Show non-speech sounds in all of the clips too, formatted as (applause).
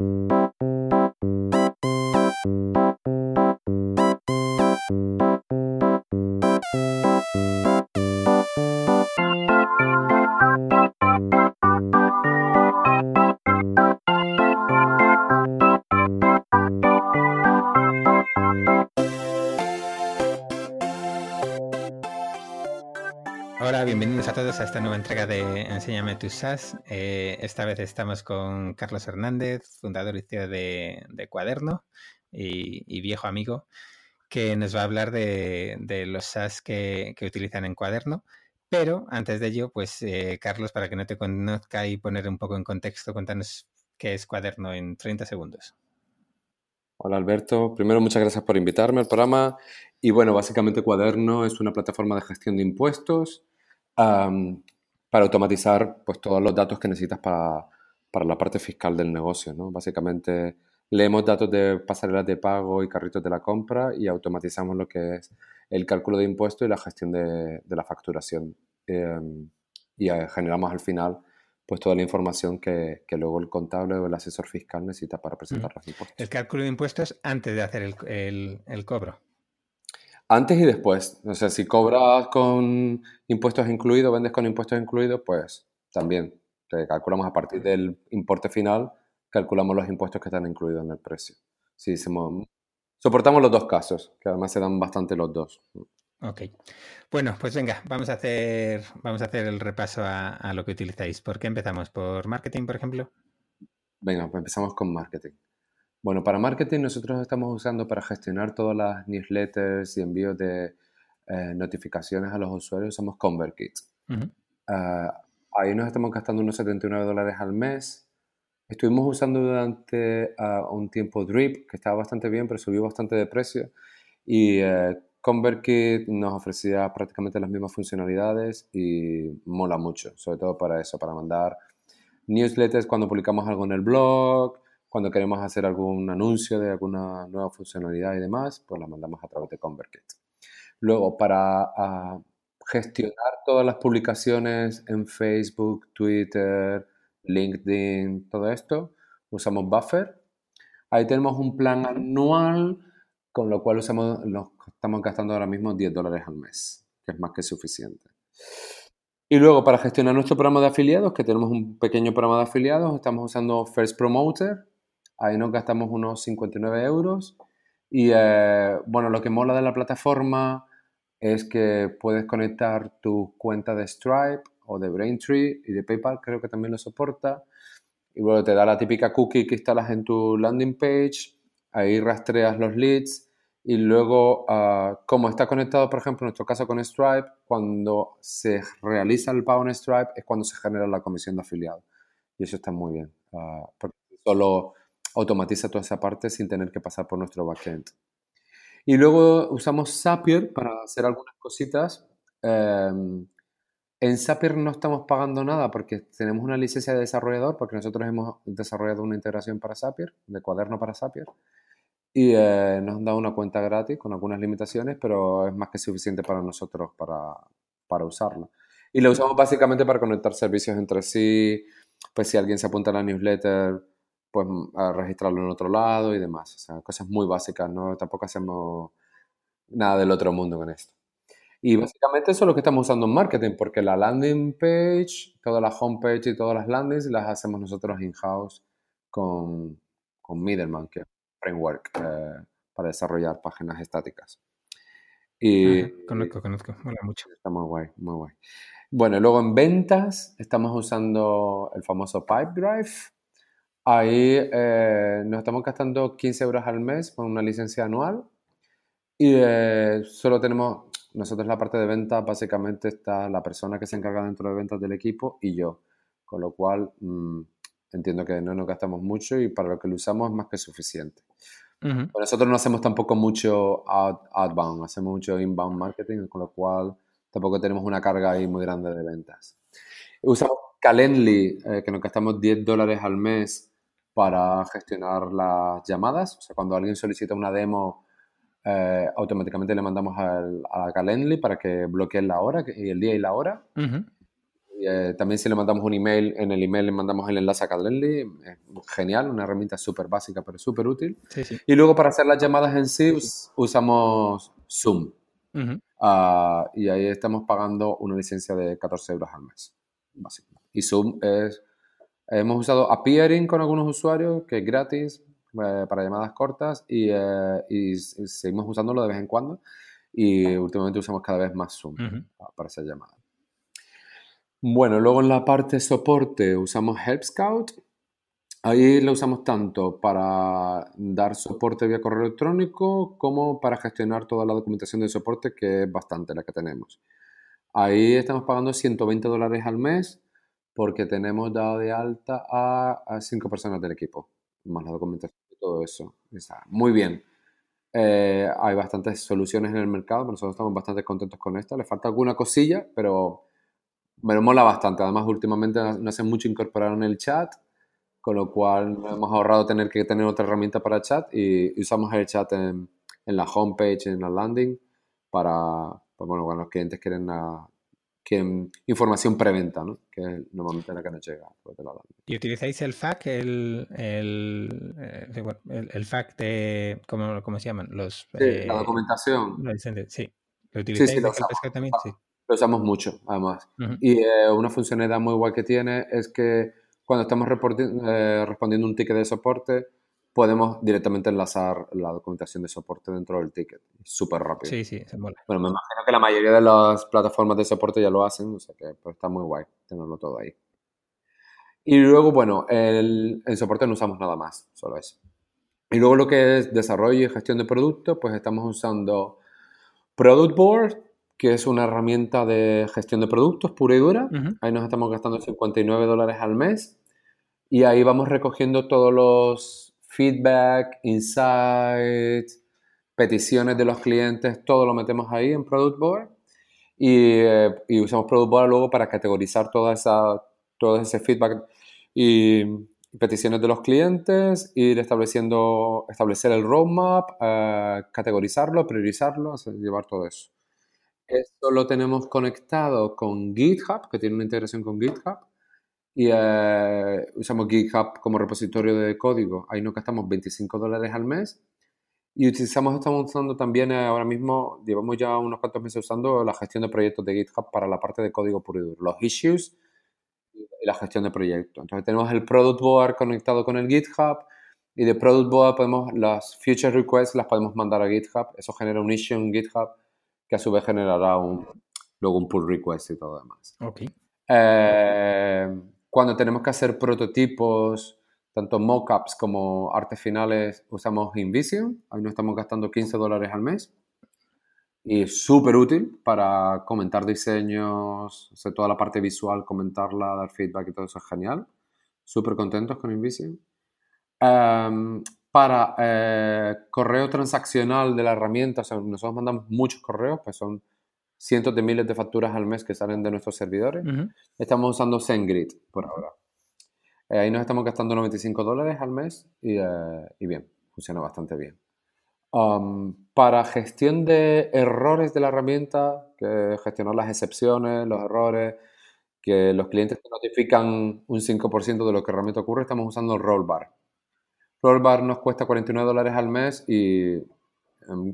you Hola, bienvenidos a todos a esta nueva entrega de Enséñame tu SaaS. Eh, esta vez estamos con Carlos Hernández, fundador y CEO de, Cuaderno y, viejo amigo, que nos va a hablar de, los SaaS que, utilizan en Cuaderno. Pero antes de ello, pues eh, Carlos, para que no te conozca y poner un poco en contexto, cuéntanos qué es Cuaderno en 30 segundos. Hola Alberto, primero muchas gracias por invitarme al programa. Y bueno, básicamente Cuaderno es una plataforma de gestión de impuestos para automatizar pues, todos los datos que necesitas para, la parte fiscal del negocio. ¿no? Básicamente leemos datos de pasarelas de pago y carritos de la compra y automatizamos lo que es el cálculo de impuestos y la gestión de, la facturación. Em, y eh, generamos al final pues toda la información que, luego el contable o el asesor fiscal necesita para presentar los impuestos. El cálculo de impuestos antes de hacer el cobro. Antes y después. O sea, si cobras con impuestos incluidos, vendes con impuestos incluidos, pues también. Te calculamos a partir del importe final, calculamos los impuestos que están incluidos en el precio. Sí, soportamos los dos casos, que además se dan bastante los dos. Ok. Bueno, pues venga, vamos a hacer, vamos a hacer el repaso a, a lo que utilizáis. ¿Por qué empezamos? ¿Por marketing, por ejemplo? Venga, pues empezamos con marketing. Bueno, para marketing nosotros estamos usando para gestionar todas las newsletters y envíos de eh, notificaciones a los usuarios, usamos ConvertKit. Ah, ahí nos estamos gastando unos 79 dólares al mes. Estuvimos usando durante ah, un tiempo Drip, que estaba bastante bien, pero subió bastante de precio. Y eh, ConvertKit nos ofrecía prácticamente las mismas funcionalidades y mola mucho, sobre todo para eso, para mandar newsletters cuando publicamos algo en el blog, cuando queremos hacer algún anuncio de alguna nueva funcionalidad y demás, pues la mandamos a través de ConvertKit. Luego, para ah, gestionar todas las publicaciones en Facebook, Twitter, LinkedIn, todo esto, usamos Buffer. Ahí tenemos un plan anual, con lo cual usamos, estamos gastando ahora mismo 10 dólares al mes, que es más que suficiente. Y luego para gestionar nuestro programa de afiliados, que tenemos un pequeño programa de afiliados, estamos usando First Promoter, Ahí nos gastamos unos 59 euros. Y eh, bueno, lo que mola de la plataforma es que puedes conectar tu cuenta de Stripe o de Braintree y de PayPal, creo que también lo soporta. Y luego te da la típica cookie que instalas en tu landing page. Ahí rastreas los leads. Y luego, uh, como está conectado, por ejemplo, en nuestro caso con Stripe, cuando se realiza el pago en Stripe es cuando se genera la comisión de afiliado. Y eso está muy bien. Uh, porque solo automatiza toda esa parte sin tener que pasar por nuestro backend. Y luego usamos Zapier para hacer algunas cositas. Em, en Zapier no estamos pagando nada porque tenemos una licencia de desarrollador, porque nosotros hemos desarrollado una integración para Zapier, de cuaderno para Zapier. Y eh, nos han dado una cuenta gratis con algunas limitaciones, pero es más que suficiente para nosotros para, para usarla. Y la usamos básicamente para conectar servicios entre sí. Pues si alguien se apunta a la newsletter, pues mm, a registrarlo en otro lado y demás. O sea, cosas muy básicas, ¿no? Tampoco hacemos nada del otro mundo con esto. Y básicamente eso es lo que estamos usando en marketing, porque la landing page, toda la homepage y todas las landings las hacemos nosotros in-house con, con Middleman, que es un framework eh, para desarrollar páginas estáticas. Y, conozco, conozco, mola mucho. Está muy guay, muy guay. Bueno, luego en ventas estamos usando el famoso Pipedrive, Ahí eh, nos estamos gastando 15 euros al mes con una licencia anual y eh, solo tenemos, nosotros la parte de ventas, básicamente está la persona que se encarga dentro de ventas del equipo y yo, con lo cual mm, entiendo que no nos gastamos mucho y para lo que lo usamos es más que suficiente. Nosotros no hacemos tampoco mucho outbound, hacemos mucho inbound marketing, con lo cual tampoco tenemos una carga ahí muy grande de ventas. Usamos Calendly, eh, que nos gastamos 10 dólares al mes para gestionar las llamadas. O sea, cuando alguien solicita una demo, eh, automáticamente le mandamos a la Calendly para que bloquee la hora y el día y la hora. eh, también si le mandamos un email, en el email le mandamos el enlace a Calendly. genial, una herramienta súper básica, pero súper útil. Y luego para hacer las llamadas en sí usamos Zoom. Ah, y ahí estamos pagando una licencia de 14 euros al mes. Básicamente. Y Zoom es... Hemos usado Appearing con algunos usuarios, que es gratis eh, para llamadas cortas, y, eh, y, seguimos usándolo de vez en cuando. Y últimamente usamos cada vez más Zoom para hacer llamadas. Bueno, luego en la parte de soporte usamos Help Scout. Ahí lo usamos tanto para dar soporte vía correo electrónico como para gestionar toda la documentación de soporte, que es bastante la que tenemos. Ahí estamos pagando 120 dólares al mes porque tenemos dado de alta a, cinco personas del equipo, más la documentación y todo eso. muy bien. Eh, hay bastantes soluciones en el mercado, nosotros estamos bastante contentos con esta. Le falta alguna cosilla, pero me mola bastante. Además, últimamente no hace mucho incorporar en el chat, con lo cual hemos ahorrado tener que tener otra herramienta para chat y usamos el chat en, la homepage, en la landing, para, pues bueno, cuando los clientes quieren, quieren información preventa, ¿no? que es normalmente la que nos llega. ¿Y utilizáis el FAQ, el, el, eh, el, FAQ de, ¿cómo, ¿cómo, se llaman? Los, sí, la eh, documentación. Sí, ¿lo utilizáis sí, sí, también? Sí. Lo usamos mucho, además. Y eh, una funcionalidad muy guay que tiene es que cuando estamos eh, respondiendo un ticket de soporte, podemos directamente enlazar la documentación de soporte dentro del ticket. Súper rápido. Sí, sí, se mola. Bueno, me imagino que la mayoría de las plataformas de soporte ya lo hacen, o sea que pues, está muy guay tenerlo todo ahí. Y luego, bueno, el, el soporte no usamos nada más, solo eso. Y luego lo que es desarrollo y gestión de productos, pues estamos usando Product Board, que es una herramienta de gestión de productos pura y dura. Ahí nos estamos gastando 59 dólares al mes y ahí vamos recogiendo todos los feedback, insights, peticiones de los clientes, todo lo metemos ahí en Product Board y, eh, usamos Product Board luego para categorizar toda esa, todo ese feedback y peticiones de los clientes, ir estableciendo, establecer el roadmap, eh, categorizarlo, priorizarlo, llevar todo eso. Esto lo tenemos conectado con GitHub, que tiene una integración con GitHub. Y eh, usamos GitHub como repositorio de código. Ahí nos gastamos 25 dólares al mes. Y utilizamos, estamos usando también eh, ahora mismo, llevamos ya unos cuantos meses usando la gestión de proyectos de GitHub para la parte de código puro y duro, los issues y la gestión de proyectos. Entonces tenemos el Product Board conectado con el GitHub y de Product Board podemos, las future requests las podemos mandar a GitHub. Eso genera un issue en GitHub que a su vez generará un, luego un pull request y todo demás. Okay. Eh, cuando tenemos que hacer prototipos, tanto mockups como artes finales, usamos InVision. Ahí nos estamos gastando 15 dólares al mes. Y es súper útil para comentar diseños, hacer toda la parte visual, comentarla, dar feedback y todo eso es genial. Súper contentos con InVision. Em, para eh, correo transaccional de la herramienta, o nosotros mandamos muchos correos, pues son cientos de miles de facturas al mes que salen de nuestros servidores. Estamos usando SendGrid por ahora. Eh, ahí nos estamos gastando 95 dólares al mes y, eh, y bien, funciona bastante bien. Um, para gestión de errores de la herramienta, que gestionar las excepciones, los errores, que los clientes te notifican un 5% de lo que realmente ocurre, estamos usando Rollbar. Rollbar nos cuesta 49 dólares al mes y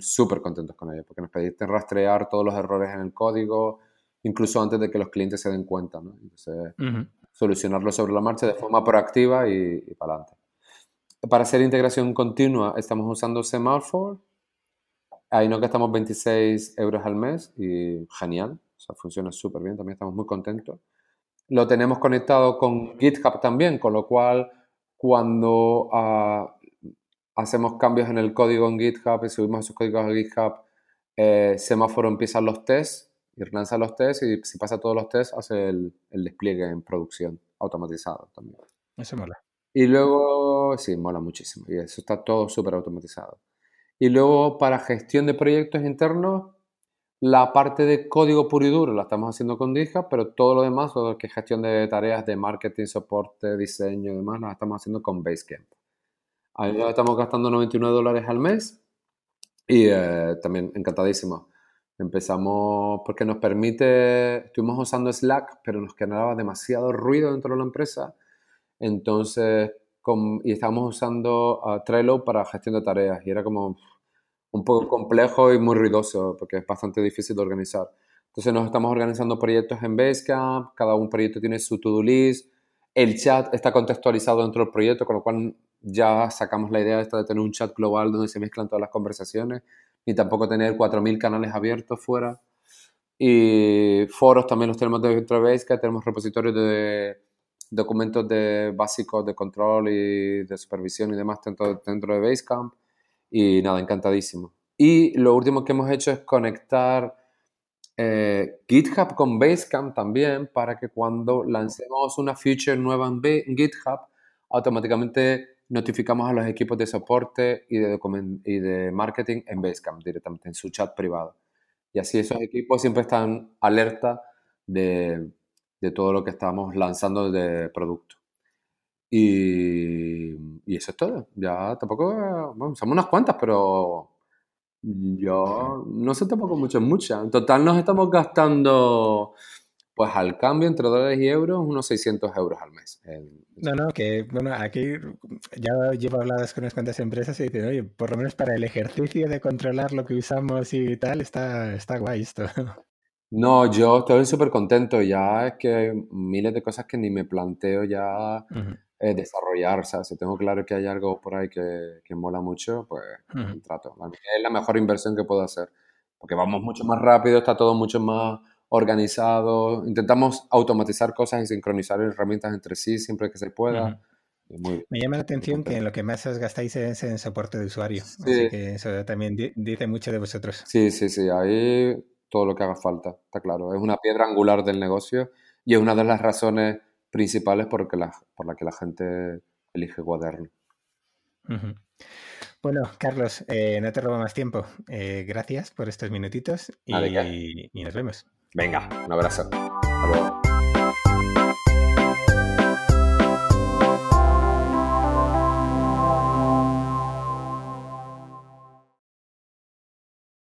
súper contentos con ello, porque nos permiten rastrear todos los errores en el código, incluso antes de que los clientes se den cuenta. ¿no? Entonces, solucionarlo sobre la marcha de forma proactiva y, para adelante. Para hacer integración continua estamos usando Semaphore. Ahí nos gastamos 26 euros al mes y genial. O sea, funciona súper bien, también estamos muy contentos. Lo tenemos conectado con GitHub también, con lo cual cuando ah, hacemos cambios en el código en GitHub y subimos esos códigos a GitHub, eh, Semáforo empieza los tests y lanza los tests y si pasa todos los tests hace el, despliegue en producción automatizado también. Eso mola. Y luego, sí, mola muchísimo y eso está todo súper automatizado. Y luego para gestión de proyectos internos, la parte de código puro y duro la estamos haciendo con GitHub, pero todo lo demás, todo lo que es gestión de tareas de marketing, soporte, diseño y demás, la estamos haciendo con Basecamp. Ahí ya estamos gastando 99 dólares al mes y eh, también encantadísimo. Empezamos porque nos permite, estuvimos usando Slack, pero nos generaba demasiado ruido dentro de la empresa. Entonces, y estábamos usando uh, Trello para gestión de tareas y era como un poco complejo y muy ruidoso porque es bastante difícil de organizar. Entonces nos estamos organizando proyectos en Basecamp, cada un proyecto tiene su to-do list, el chat está contextualizado dentro del proyecto, con lo cual ya sacamos la idea esta de tener un chat global donde se mezclan todas las conversaciones y tampoco tener 4.000 canales abiertos fuera. Y foros también los tenemos dentro de Basecamp, tenemos repositorios de documentos de básicos de control y de supervisión y demás dentro, dentro de Basecamp. Y nada, encantadísimo. Y lo último que hemos hecho es conectar eh, GitHub con Basecamp también para que cuando lancemos una feature nueva en, GitHub, automáticamente notificamos a los equipos de soporte y de, y de marketing en Basecamp directamente, en su chat privado. Y así esos equipos siempre están alerta de, de todo lo que estamos lanzando de producto. Y, y, eso es todo. Ya tampoco, bueno, somos unas cuantas, pero yo no sé tampoco mucho, muchas. En total nos estamos gastando, pues al cambio entre dólares y euros, unos 600 euros al mes. No, no, que bueno, aquí ya llevo habladas con unas cuantas empresas y dicen, oye, por lo menos para el ejercicio de controlar lo que usamos y tal, está, está guay esto. (laughs) No, yo estoy súper contento. Ya es que miles de cosas que ni me planteo ya eh, desarrollar. O sea, si tengo claro que hay algo por ahí que, que mola mucho, pues trato. Es la mejor inversión que puedo hacer. Porque vamos mucho más rápido, está todo mucho más organizado. Intentamos automatizar cosas y sincronizar herramientas entre sí siempre que se pueda. Me llama la atención que en lo que más os gastáis es en soporte de usuario. Así que eso también dice mucho de vosotros. Sí, sí, sí. Ahí todo lo que haga falta, está claro. Es una piedra angular del negocio y es una de las razones principales por, la, por la que la gente elige Cuaderno. Bueno, Carlos, eh, no te robo más tiempo. Eh, gracias por estos minutitos y, y nos vemos. Venga, un abrazo. Hasta luego.